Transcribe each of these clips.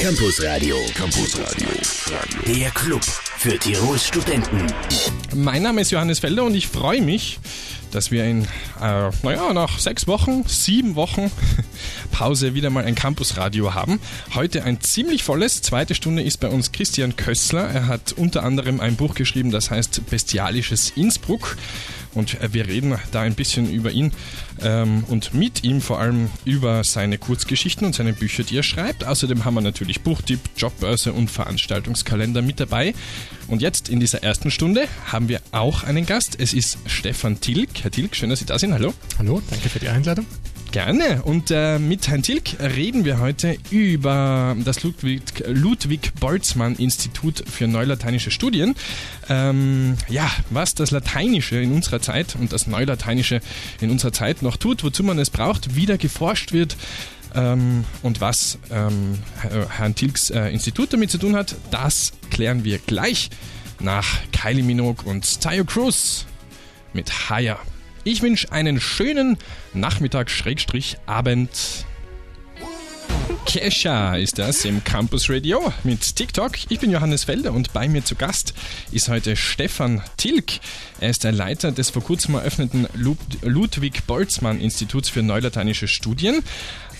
Campus Radio. Campus Radio. Der Club für Tirols Studenten. Mein Name ist Johannes Felder und ich freue mich, dass wir in, äh, naja, nach sechs Wochen, sieben Wochen Pause wieder mal ein Campusradio haben. Heute ein ziemlich volles. Zweite Stunde ist bei uns Christian Kössler. Er hat unter anderem ein Buch geschrieben, das heißt Bestialisches Innsbruck. Und wir reden da ein bisschen über ihn ähm, und mit ihm vor allem über seine Kurzgeschichten und seine Bücher, die er schreibt. Außerdem haben wir natürlich Buchtipp, Jobbörse und Veranstaltungskalender mit dabei. Und jetzt in dieser ersten Stunde haben wir auch einen Gast. Es ist Stefan Tilk. Herr Tilk, schön, dass Sie da sind. Hallo. Hallo, danke für die Einladung. Gerne. Und äh, mit Herrn Tilk reden wir heute über das Ludwig, Ludwig Boltzmann Institut für Neulateinische Studien. Ähm, ja, was das Lateinische in unserer Zeit und das Neulateinische in unserer Zeit noch tut, wozu man es braucht, wie da geforscht wird. Ähm, und was ähm, Herrn Tilks äh, Institut damit zu tun hat, das klären wir gleich nach Kylie Minogue und Tayo Cruz mit Higher. Ich wünsche einen schönen Nachmittag, Schrägstrich, Abend. Kesha ist das im Campus Radio mit TikTok. Ich bin Johannes Felder und bei mir zu Gast ist heute Stefan Tilk. Er ist der Leiter des vor kurzem eröffneten Ludwig Boltzmann Instituts für Neulateinische Studien.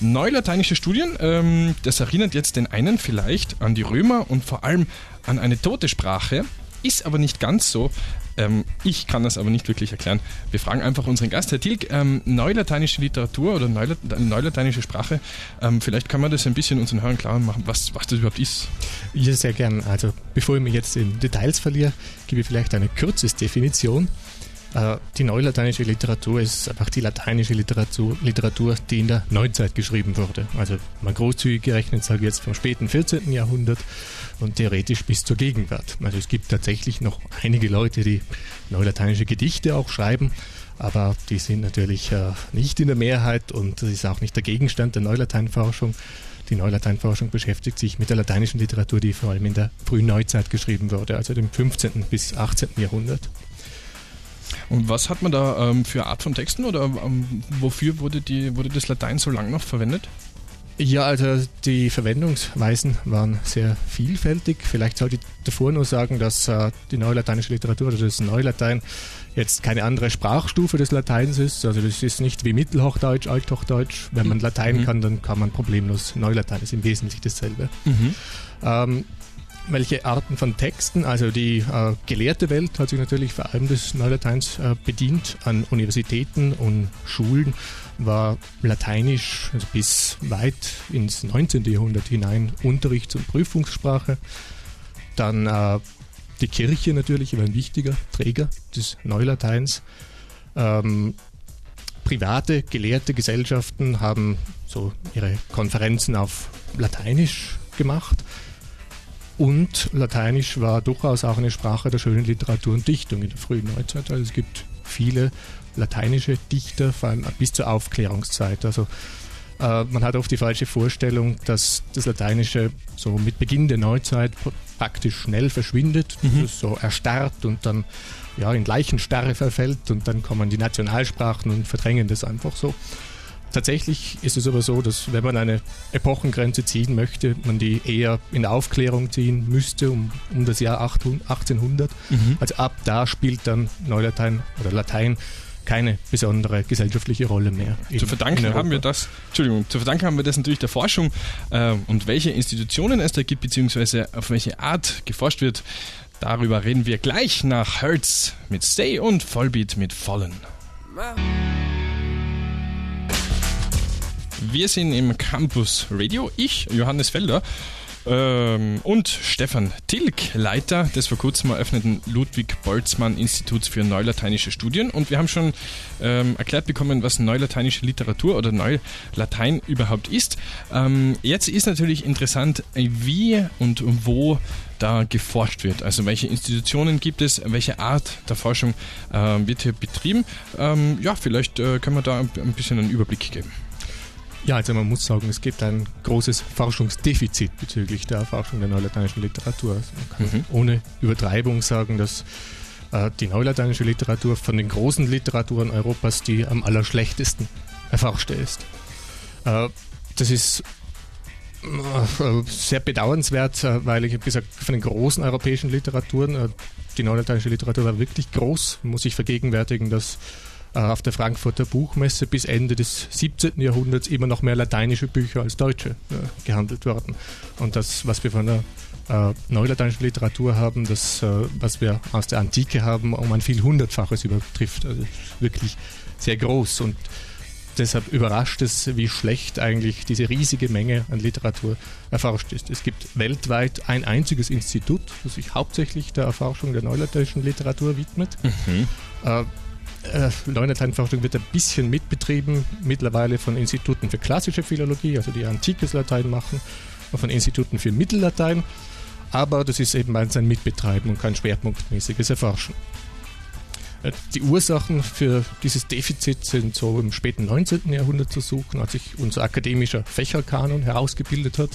Neulateinische Studien, ähm, das erinnert jetzt den einen vielleicht an die Römer und vor allem an eine tote Sprache, ist aber nicht ganz so. Ähm, ich kann das aber nicht wirklich erklären. Wir fragen einfach unseren Gast, Herr Tilg, ähm, neulateinische Literatur oder Neulat neulateinische Sprache, ähm, vielleicht kann man das ein bisschen unseren Hörern klar machen, was, was das überhaupt ist. Ja, sehr gern. Also bevor ich mich jetzt in Details verliere, gebe ich vielleicht eine Kürzesdefinition. Äh, die neulateinische Literatur ist einfach die lateinische Literatur, Literatur, die in der Neuzeit geschrieben wurde. Also man großzügig gerechnet, sage ich jetzt vom späten 14. Jahrhundert und theoretisch bis zur Gegenwart. Also es gibt tatsächlich noch einige Leute, die neulateinische Gedichte auch schreiben, aber die sind natürlich äh, nicht in der Mehrheit und das ist auch nicht der Gegenstand der Neulateinforschung. Die Neulateinforschung beschäftigt sich mit der lateinischen Literatur, die vor allem in der frühen Neuzeit geschrieben wurde, also dem 15. bis 18. Jahrhundert. Und was hat man da ähm, für Art von Texten oder ähm, wofür wurde, die, wurde das Latein so lange noch verwendet? Ja, also die Verwendungsweisen waren sehr vielfältig. Vielleicht sollte ich davor nur sagen, dass äh, die neulateinische Literatur oder das Neulatein jetzt keine andere Sprachstufe des Lateins ist. Also das ist nicht wie Mittelhochdeutsch, Althochdeutsch. Wenn man Latein mhm. kann, dann kann man problemlos Neulatein. Das ist im Wesentlichen dasselbe. Mhm. Ähm, welche Arten von Texten. Also die äh, gelehrte Welt hat sich natürlich vor allem des Neulateins äh, bedient. An Universitäten und Schulen war Lateinisch also bis weit ins 19. Jahrhundert hinein Unterrichts- und Prüfungssprache. Dann äh, die Kirche natürlich war ein wichtiger Träger des Neulateins. Ähm, private, gelehrte Gesellschaften haben so ihre Konferenzen auf Lateinisch gemacht. Und Lateinisch war durchaus auch eine Sprache der schönen Literatur und Dichtung in der frühen Neuzeit. Also es gibt viele lateinische Dichter, vor allem bis zur Aufklärungszeit. Also äh, man hat oft die falsche Vorstellung, dass das Lateinische so mit Beginn der Neuzeit praktisch schnell verschwindet, mhm. so erstarrt und dann ja, in Leichenstarre verfällt und dann kommen die Nationalsprachen und verdrängen das einfach so. Tatsächlich ist es aber so, dass wenn man eine Epochengrenze ziehen möchte, man die eher in der Aufklärung ziehen müsste, um, um das Jahr 1800. Mhm. Also ab da spielt dann Neulatein oder Latein keine besondere gesellschaftliche Rolle mehr. Zu verdanken haben wir das, Entschuldigung, zu verdanken haben wir das natürlich der Forschung äh, und welche Institutionen es da gibt, beziehungsweise auf welche Art geforscht wird. Darüber reden wir gleich nach Hertz mit Stay und Vollbeat mit Fallen. Wir sind im Campus Radio. Ich, Johannes Felder, ähm, und Stefan Tilk, Leiter des vor kurzem eröffneten Ludwig Boltzmann Instituts für Neulateinische Studien. Und wir haben schon ähm, erklärt bekommen, was neulateinische Literatur oder Neulatein überhaupt ist. Ähm, jetzt ist natürlich interessant, wie und wo da geforscht wird. Also welche Institutionen gibt es, welche Art der Forschung äh, wird hier betrieben. Ähm, ja, vielleicht äh, können wir da ein bisschen einen Überblick geben. Ja, also man muss sagen, es gibt ein großes Forschungsdefizit bezüglich der Erforschung der neulateinischen Literatur. Also man kann mhm. ohne Übertreibung sagen, dass äh, die neulateinische Literatur von den großen Literaturen Europas die am allerschlechtesten erforschte ist. Äh, das ist Äh, sehr bedauernswert, äh, weil ich habe gesagt, von den großen europäischen Literaturen, äh, die neulateinische Literatur war wirklich groß, muss ich vergegenwärtigen, dass auf der Frankfurter Buchmesse bis Ende des 17. Jahrhunderts immer noch mehr lateinische Bücher als deutsche gehandelt wurden. Und das, was wir von der neulateinischen Literatur haben, das, was wir aus der Antike haben, um ein viel hundertfaches übertrifft. Also wirklich sehr groß. Und deshalb überrascht es, wie schlecht eigentlich diese riesige Menge an Literatur erforscht ist. Es gibt weltweit ein einziges Institut, das sich hauptsächlich der Erforschung der neulateinischen Literatur widmet. Mhm. Äh, äh, Neulateinforschung wird ein bisschen mitbetrieben, mittlerweile von Instituten für klassische Philologie, also die antikes Latein machen, und von Instituten für Mittellatein. Aber das ist eben ein Mitbetreiben und kein schwerpunktmäßiges Erforschen. Äh, die Ursachen für dieses Defizit sind so im späten 19. Jahrhundert zu suchen, als sich unser akademischer Fächerkanon herausgebildet hat.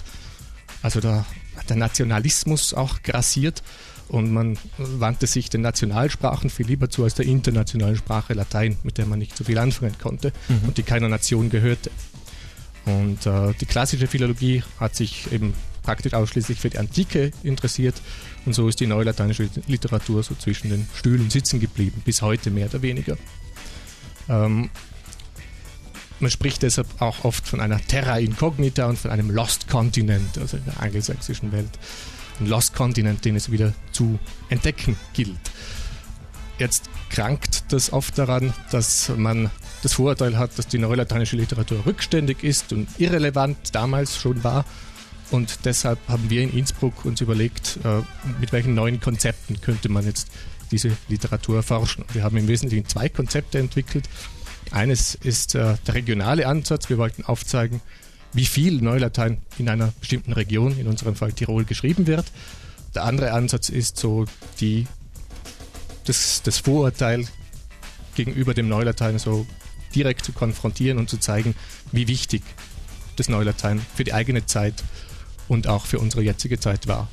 Also da hat der Nationalismus auch grassiert und man wandte sich den Nationalsprachen viel lieber zu als der internationalen Sprache Latein, mit der man nicht so viel anfangen konnte mhm. und die keiner Nation gehörte. Und äh, die klassische Philologie hat sich eben praktisch ausschließlich für die Antike interessiert und so ist die neulateinische Literatur so zwischen den Stühlen sitzen geblieben, bis heute mehr oder weniger. Ähm, man spricht deshalb auch oft von einer Terra Incognita und von einem Lost Continent, also in der angelsächsischen Welt. Lost Continent, den es wieder zu entdecken gilt. Jetzt krankt das oft daran, dass man das Vorurteil hat, dass die neulateinische Literatur rückständig ist und irrelevant damals schon war und deshalb haben wir in Innsbruck uns überlegt, äh, mit welchen neuen Konzepten könnte man jetzt diese Literatur erforschen. Wir haben im Wesentlichen zwei Konzepte entwickelt. Eines ist äh, der regionale Ansatz. Wir wollten aufzeigen, wie viel Neulatein in einer bestimmten Region, in unserem Fall Tirol, geschrieben wird. Der andere Ansatz ist so die, das, das Vorurteil gegenüber dem Neulatein so direkt zu konfrontieren und zu zeigen, wie wichtig das Neulatein für die eigene Zeit und auch für unsere jetzige Zeit war.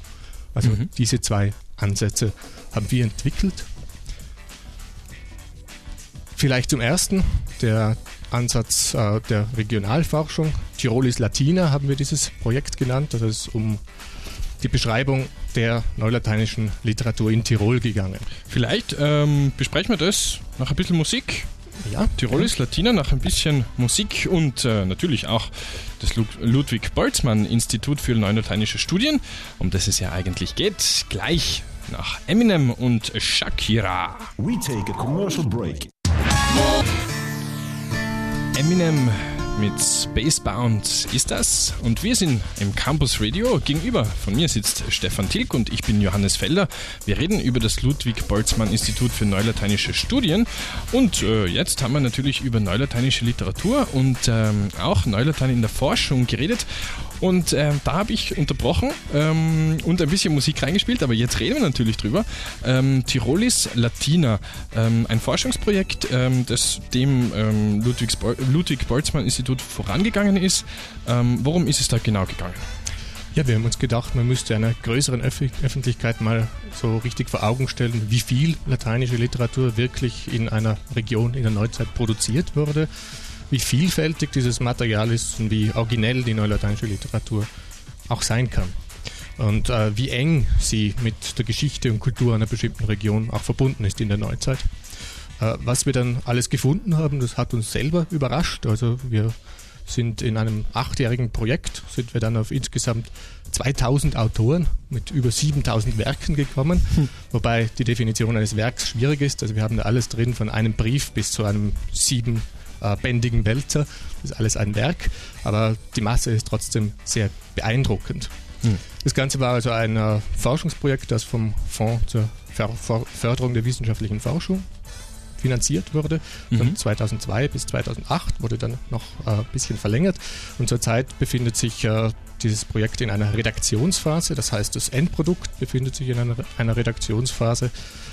Also mhm. diese zwei Ansätze haben wir entwickelt. Vielleicht zum ersten, der Ansatz äh, der Regionalforschung. Tirolis Latina haben wir dieses Projekt genannt. Das ist um die Beschreibung der neulateinischen Literatur in Tirol gegangen. Vielleicht ähm, besprechen wir das nach ein bisschen Musik. Ja, Tirolis Latina nach ein bisschen Musik und äh, natürlich auch das Ludwig Boltzmann Institut für Neulateinische Studien, um das es ja eigentlich geht, gleich nach Eminem und Shakira. We take a commercial break. Eminem mit Spacebound ist das. Und wir sind im Campus Radio. Gegenüber von mir sitzt Stefan Tilk und ich bin Johannes Felder. Wir reden über das Ludwig Boltzmann Institut für Neulateinische Studien. Und äh, jetzt haben wir natürlich über neulateinische Literatur und ähm, auch Neulatein in der Forschung geredet. Und ähm, da habe ich unterbrochen ähm, und ein bisschen Musik reingespielt, aber jetzt reden wir natürlich drüber. Ähm, Tirolis Latina, ähm, ein Forschungsprojekt, ähm, das dem ähm, Ludwig Boltzmann Institut vorangegangen ist. worum ist es da genau gegangen? Ja, wir haben uns gedacht, man müsste einer größeren Öff Öffentlichkeit mal so richtig vor Augen stellen, wie viel lateinische Literatur wirklich in einer Region in der Neuzeit produziert wurde wie vielfältig dieses Material ist und wie originell die neulateinische Literatur auch sein kann. Und äh, wie eng sie mit der Geschichte und Kultur einer bestimmten Region auch verbunden ist in der Neuzeit. Äh, was wir dann alles gefunden haben, das hat uns selber überrascht. Also wir sind in einem achtjährigen Projekt, sind wir dann auf insgesamt 2000 Autoren mit über 7000 Werken gekommen, hm. wobei die Definition eines Werks schwierig ist. Also wir haben da alles drin, von einem Brief bis zu einem sieben äh, bändigen Wälzer. Das ist alles ein Werk, aber die Masse ist trotzdem sehr beeindruckend. Hm. Das Ganze war also ein äh, Forschungsprojekt, das vom Fonds zur Förderung der wissenschaftlichen Forschung finanziert wurde. Von mhm. 2002 bis 2008 wurde dann noch äh, ein bisschen verlängert. Und zurzeit befindet sich äh, dieses Projekt in einer Redaktionsphase. Das heißt, das Endprodukt befindet sich in einer, einer Redaktionsphase.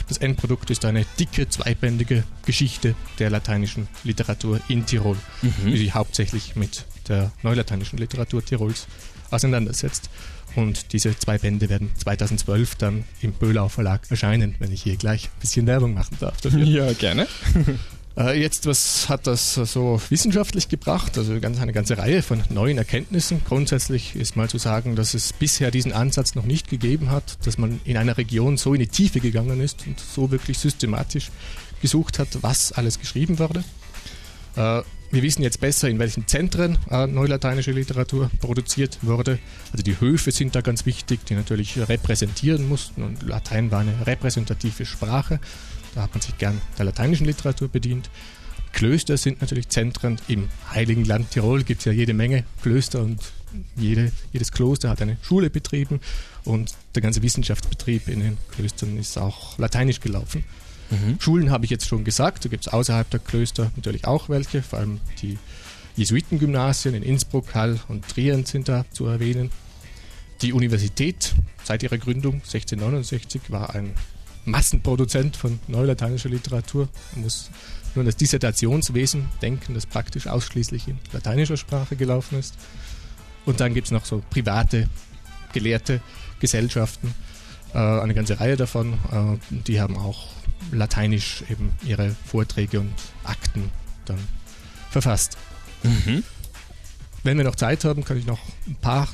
Das Endprodukt ist eine dicke, zweibändige Geschichte der lateinischen Literatur in Tirol, mhm. die sich hauptsächlich mit der neulateinischen Literatur Tirols auseinandersetzt. Und diese zwei Bände werden 2012 dann im Böhlau Verlag erscheinen, wenn ich hier gleich ein bisschen Werbung machen darf dafür. Ja, gerne. Äh, jetzt, was hat das so wissenschaftlich gebracht? Also eine ganze Reihe von neuen Erkenntnissen. Grundsätzlich ist mal zu sagen, dass es bisher diesen Ansatz noch nicht gegeben hat, dass man in einer Region so in die Tiefe gegangen ist und so wirklich systematisch gesucht hat, was alles geschrieben wurde. Äh, wir wissen jetzt besser, in welchen Zentren äh, neulateinische Literatur produziert wurde. Also die Höfe sind da ganz wichtig, die natürlich repräsentieren mussten und Latein war eine repräsentative Sprache. Da hat man sich gern der lateinischen Literatur bedient. Klöster sind natürlich Zentren. Im Heiligen Land Tirol gibt es ja jede Menge Klöster und jede, jedes Kloster hat eine Schule betrieben und der ganze Wissenschaftsbetrieb in den Klöstern ist auch lateinisch gelaufen. Mhm. Schulen habe ich jetzt schon gesagt, da gibt es außerhalb der Klöster natürlich auch welche, vor allem die Jesuitengymnasien in Innsbruck, Hall und Trient sind da zu erwähnen. Die Universität seit ihrer Gründung 1669 war ein Massenproduzent von neulateinischer Literatur. Man muss nur an das Dissertationswesen denken, das praktisch ausschließlich in lateinischer Sprache gelaufen ist. Und dann gibt es noch so private, gelehrte Gesellschaften, äh, eine ganze Reihe davon, äh, die haben auch lateinisch eben ihre Vorträge und Akten dann verfasst. Mhm. Wenn wir noch Zeit haben, kann ich noch ein paar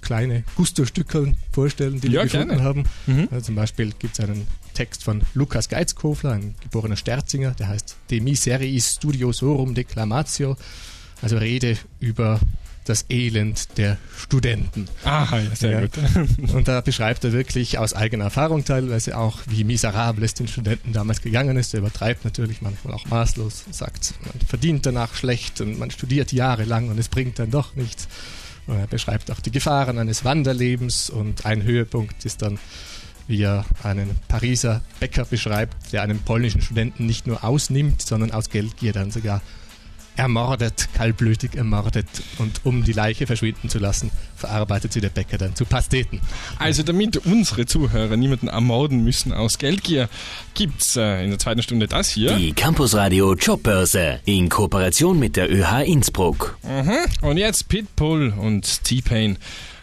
kleine Gusto-Stücke vorstellen, die ja, wir gefunden gerne. haben. Mhm. Also zum Beispiel gibt es einen Text von Lukas Geizkofler, ein geborener Sterzinger, der heißt De miseriis studiosorum declamatio, also Rede über das Elend der Studenten. Aha, ja, sehr ja. gut. Und da beschreibt er wirklich aus eigener Erfahrung teilweise auch, wie miserabel es den Studenten damals gegangen ist. Er übertreibt natürlich manchmal auch maßlos, sagt, man verdient danach schlecht und man studiert jahrelang und es bringt dann doch nichts. Und er beschreibt auch die Gefahren eines Wanderlebens und ein Höhepunkt ist dann, wie er einen Pariser Bäcker beschreibt, der einen polnischen Studenten nicht nur ausnimmt, sondern aus Geldgier dann sogar ermordet, kaltblütig ermordet und um die Leiche verschwinden zu lassen, verarbeitet sie der Bäcker dann zu Pasteten. Also damit unsere Zuhörer niemanden ermorden müssen aus Geldgier, gibt's äh, in der zweiten Stunde das hier. Die Campusradio Jobbörse in Kooperation mit der ÖH Innsbruck. Mhm. Und jetzt Pitbull und T-Pain.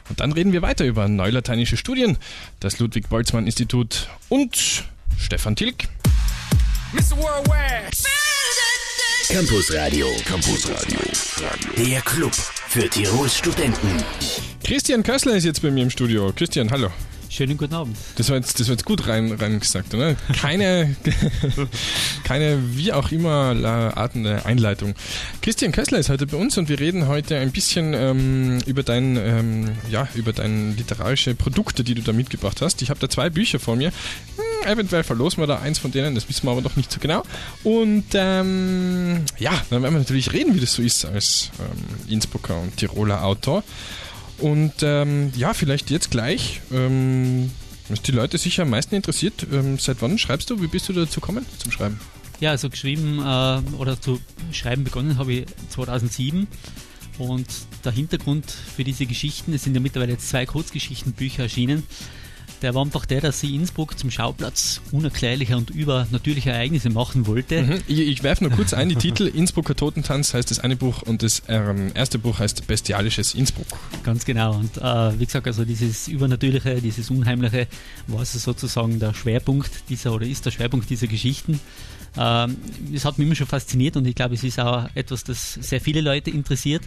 Und dann reden wir weiter über neulateinische Studien, das Ludwig-Boltzmann-Institut und Stefan Tilk. Mr. Worldwide. Campus Radio. Campus Radio. Der Club für Tirols Studenten. Christian Kössler ist jetzt bei mir im Studio. Christian, hallo. Schönen guten Abend. Das war jetzt, das war jetzt gut rein, rein gesagt, oder? Keine, keine wie auch immer Arten der Einleitung. Christian Kössler ist heute bei uns und wir reden heute ein bisschen ähm, über dein, ähm, ja, über deine literarische Produkte, die du da mitgebracht hast. Ich habe da zwei Bücher vor mir. Hm, eventuell verlosen wir da eins von denen, das wissen wir aber noch nicht so genau. Und ähm, ja, dann werden wir natürlich reden, wie das so ist als ähm, Innsbrucker und Tiroler Autor. Und ähm, ja, vielleicht jetzt gleich, ähm, was die Leute sicher am meisten interessiert, ähm, seit wann schreibst du? Wie bist du dazu gekommen zum Schreiben? Ja, also geschrieben äh, oder zu schreiben begonnen habe ich 2007. Und der Hintergrund für diese Geschichten, es sind ja mittlerweile zwei Kurzgeschichtenbücher erschienen, der war einfach der, dass sie Innsbruck zum Schauplatz unerklärlicher und übernatürlicher Ereignisse machen wollte. Mhm. Ich, ich werfe nur kurz ein, die Titel Innsbrucker Totentanz heißt das eine Buch und das ähm, erste Buch heißt Bestialisches Innsbruck. Ganz genau und äh, wie gesagt, also dieses Übernatürliche, dieses Unheimliche war also sozusagen der Schwerpunkt dieser oder ist der Schwerpunkt dieser Geschichten. Ähm, es hat mich immer schon fasziniert und ich glaube, es ist auch etwas, das sehr viele Leute interessiert.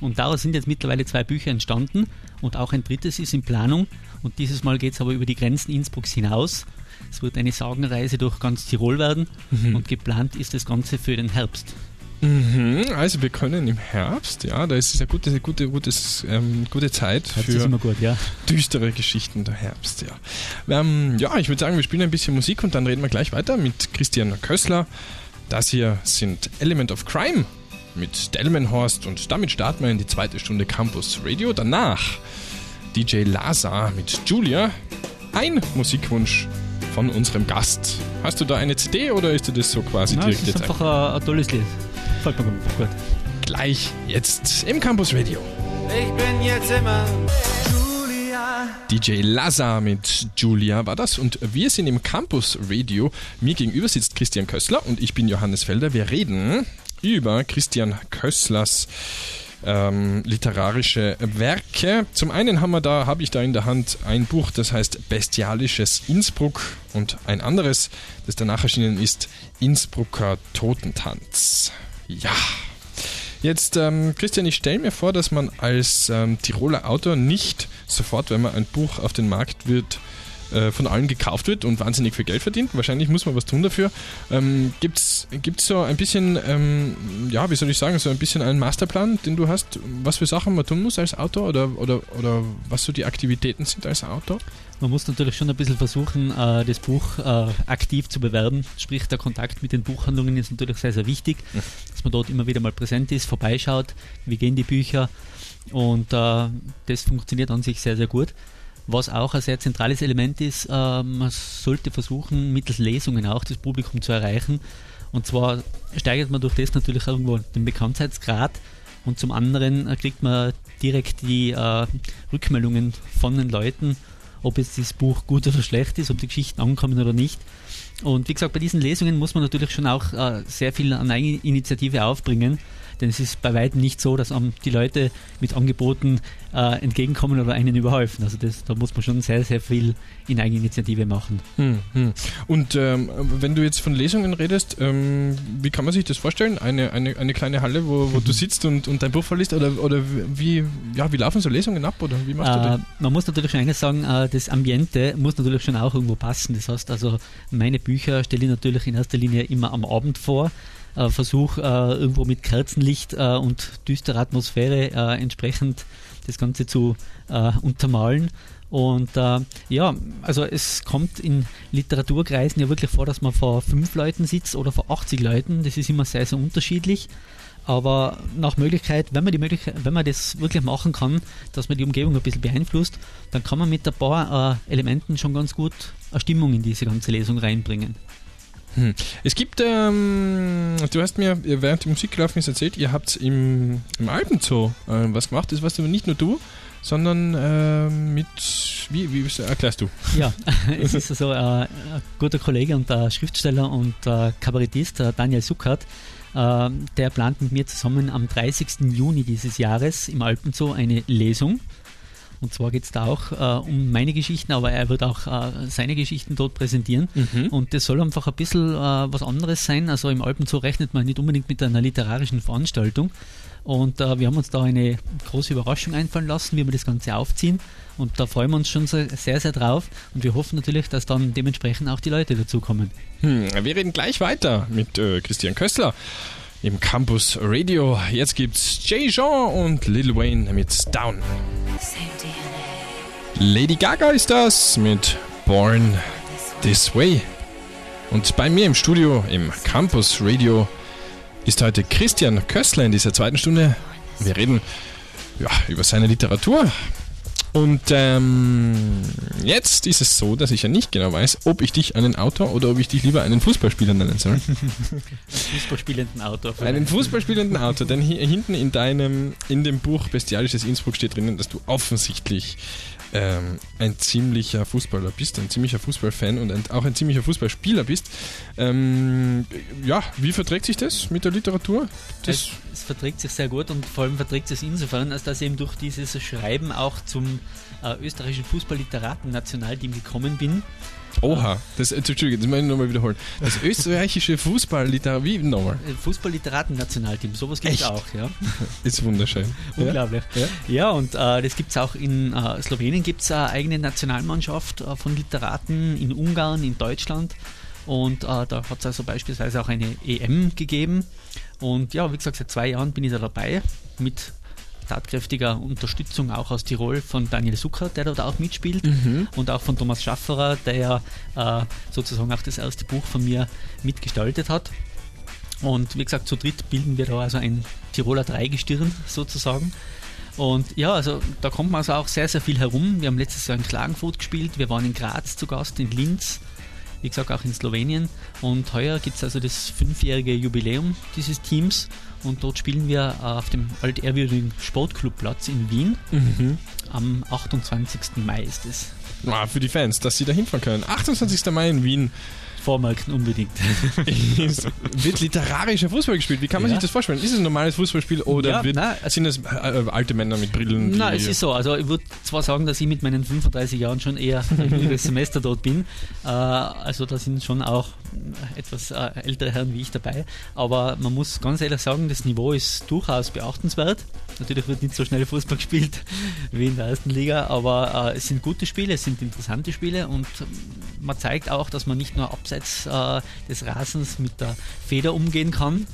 Und daraus sind jetzt mittlerweile zwei Bücher entstanden und auch ein drittes ist in Planung. Und dieses Mal geht es aber über die Grenzen Innsbrucks hinaus. Es wird eine Sagenreise durch ganz Tirol werden mhm. und geplant ist das Ganze für den Herbst. Mhm, also wir können im Herbst, ja, da ist es eine gute, gute, gutes, ähm, gute Zeit für gut, ja. düstere Geschichten der Herbst, ja. Ähm, ja, ich würde sagen, wir spielen ein bisschen Musik und dann reden wir gleich weiter mit Christian Kössler. Das hier sind Element of Crime mit Delmenhorst und damit starten wir in die zweite Stunde Campus Radio. Danach DJ Lazar mit Julia. Ein Musikwunsch von unserem Gast. Hast du da eine CD oder ist dir das so quasi Nein, direkt? Das ist einfach ein, ein tolles Lied. Fällt mir gut. Gleich jetzt im Campus Radio. Ich bin jetzt immer Julia. DJ Lazar mit Julia war das und wir sind im Campus Radio. Mir gegenüber sitzt Christian Kössler und ich bin Johannes Felder. Wir reden über Christian Kösslers ähm, literarische Werke. Zum einen haben wir da, habe ich da in der Hand ein Buch, das heißt Bestialisches Innsbruck und ein anderes, das danach erschienen ist, Innsbrucker Totentanz. Ja. Jetzt, ähm, Christian, ich stelle mir vor, dass man als ähm, Tiroler Autor nicht sofort, wenn man ein Buch auf den Markt wird, äh, von allen gekauft wird und wahnsinnig viel Geld verdient. Wahrscheinlich muss man was tun dafür. Ähm, Gibt es so ein bisschen, ähm, ja, wie soll ich sagen, so ein bisschen einen Masterplan, den du hast, was für Sachen man tun muss als Autor oder, oder, oder was so die Aktivitäten sind als Autor? Man muss natürlich schon ein bisschen versuchen, äh, das Buch äh, aktiv zu bewerben. Sprich, der Kontakt mit den Buchhandlungen ist natürlich sehr, sehr wichtig, dass man dort immer wieder mal präsent ist, vorbeischaut, wie gehen die Bücher und das funktioniert an sich sehr, sehr gut. Was auch ein sehr zentrales Element ist, äh, man sollte versuchen, mittels Lesungen auch das Publikum zu erreichen. Und zwar steigert man durch das natürlich irgendwo den Bekanntheitsgrad und zum anderen äh, kriegt man direkt die äh, Rückmeldungen von den Leuten, ob jetzt das Buch gut oder schlecht ist, ob die Geschichten ankommen oder nicht. Und wie gesagt, bei diesen Lesungen muss man natürlich schon auch äh, sehr viel an Eigeninitiative aufbringen. Denn es ist bei weitem nicht so, dass die Leute mit Angeboten äh, entgegenkommen oder einen überhäufen. Also das, da muss man schon sehr, sehr viel in Eigeninitiative machen. Hm, hm. Und ähm, wenn du jetzt von Lesungen redest, ähm, wie kann man sich das vorstellen? Eine, eine, eine kleine Halle, wo, wo mhm. du sitzt und, und dein Buch verliest? Oder, oder wie, ja, wie laufen so Lesungen ab? Oder wie machst äh, du das? Man muss natürlich schon eines sagen, äh, das Ambiente muss natürlich schon auch irgendwo passen. Das heißt also, meine Bücher stelle ich natürlich in erster Linie immer am Abend vor äh, Versuch, äh, irgendwo mit Kerzenlicht äh, und düsterer Atmosphäre äh, entsprechend das Ganze zu äh, untermalen. Und äh, ja, also es kommt in Literaturkreisen ja wirklich vor, dass man vor fünf Leuten sitzt oder vor 80 Leuten. Das ist immer sehr, sehr unterschiedlich. Aber nach Möglichkeit, wenn man die Möglichkeit, wenn man das wirklich machen kann, dass man die Umgebung ein bisschen beeinflusst, dann kann man mit ein paar Elementen schon ganz gut eine Stimmung in diese ganze Lesung reinbringen. Hm. Es gibt, ähm, du hast mir während die Musik gelaufen ist erzählt, ihr habt im, im Alpenzoo äh, was gemacht. Das warst aber nicht nur du, sondern äh, mit, wie, wie erklärst du? Ja, es ist so äh, ein guter Kollege und Schriftsteller und äh, Kabarettist, äh, Daniel Suckert, äh, der plant mit mir zusammen am 30. Juni dieses Jahres im Alpenzoo eine Lesung und zwar geht es da auch äh, um meine Geschichten, aber er wird auch äh, seine Geschichten dort präsentieren. Mhm. Und das soll einfach ein bisschen äh, was anderes sein. Also im Alpenzoo rechnet man nicht unbedingt mit einer literarischen Veranstaltung. Und äh, wir haben uns da eine große Überraschung einfallen lassen, wie wir das Ganze aufziehen. Und da freuen wir uns schon sehr, sehr drauf. Und wir hoffen natürlich, dass dann dementsprechend auch die Leute dazukommen. Hm, wir reden gleich weiter mit äh, Christian Köstler im Campus Radio. Jetzt gibt's Jay Jean und Lil Wayne mit Down. Lady Gaga ist das mit Born This Way. Und bei mir im Studio im Campus Radio ist heute Christian Köstler in dieser zweiten Stunde. Wir reden ja, über seine Literatur, und ähm, jetzt ist es so, dass ich ja nicht genau weiß, ob ich dich einen Autor oder ob ich dich lieber einen Fußballspieler nennen soll. Fußballspielenden Autor. Einen Fußballspielenden Autor, denn hier hinten in deinem, in dem Buch Bestialisches Innsbruck steht drinnen, dass du offensichtlich ähm, ein ziemlicher Fußballer bist, ein ziemlicher Fußballfan und ein, auch ein ziemlicher Fußballspieler bist. Ähm, ja, wie verträgt sich das mit der Literatur? Es, es, verträgt sich sehr gut und vor allem verträgt es insofern, als dass ich eben durch dieses Schreiben auch zum äh, österreichischen Fußball-Literaten-Nationalteam gekommen bin. Oha, das, Entschuldigung, das muss ich nochmal wiederholen. Das österreichische Fußball-Literaten, wie nochmal? Äh, Fußball-Literaten-Nationalteam, sowas gibt es auch, ja. Ist wunderschön. Unglaublich. Ja, ja und äh, das gibt es auch in äh, Slowenien, gibt es eine eigene Nationalmannschaft äh, von Literaten, in Ungarn, in Deutschland. Und äh, da hat es also beispielsweise auch eine EM gegeben. Und ja, wie gesagt, seit zwei Jahren bin ich da dabei mit tatkräftiger Unterstützung auch aus Tirol von Daniel Sucker, der dort auch mitspielt mhm. und auch von Thomas Schafferer, der ja äh, sozusagen auch das erste Buch von mir mitgestaltet hat. Und wie gesagt, zu dritt bilden wir da also ein Tiroler Dreigestirn sozusagen. Und ja, also da kommt man also auch sehr, sehr viel herum. Wir haben letztes Jahr in Klagenfurt gespielt, wir waren in Graz zu Gast, in Linz, wie gesagt auch in Slowenien. Und heuer gibt es also das fünfjährige Jubiläum dieses Teams und dort spielen wir äh, auf dem altehrwürdigen Sportclubplatz in Wien. Mhm. Am 28. Mai ist es. Ah, für die Fans, dass sie da hinfahren können. 28. Mai in Wien Vormarken unbedingt. ist, wird literarischer Fußball gespielt. Wie kann man Ja. sich das vorstellen? Ist es ein normales Fußballspiel oder Ja, wird, nein, also- sind es äh, alte Männer mit Brillen? Na, es ist so. Also ich würde zwar sagen, dass ich mit meinen 35 Jahren schon eher ein jüngeres Semester dort bin. Äh, also da sind schon auch etwas äh, ältere Herren wie ich dabei. Aber man muss ganz ehrlich sagen, das Niveau ist durchaus beachtenswert. Natürlich wird nicht so schnell Fußball gespielt wie in der ersten Liga, aber äh, es sind gute Spiele, es sind interessante Spiele und man zeigt auch, dass man nicht nur abseits äh, des Rasens mit der Feder umgehen kann,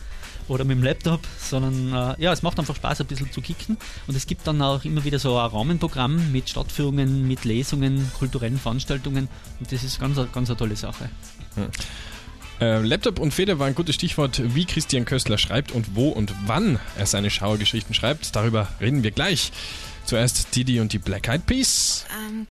oder mit dem Laptop, sondern äh, ja, es macht einfach Spaß, ein bisschen zu kicken. Und es gibt dann auch immer wieder so ein Rahmenprogramm mit Stadtführungen, mit Lesungen, kulturellen Veranstaltungen und das ist ganz, eine- ganz eine tolle Sache. Äh, Laptop und Feder war ein gutes Stichwort, wie Christian Köstler schreibt und wo und wann er seine Schauergeschichten schreibt. Darüber reden wir gleich. Zuerst Didi und die Black Eyed Peas. I'm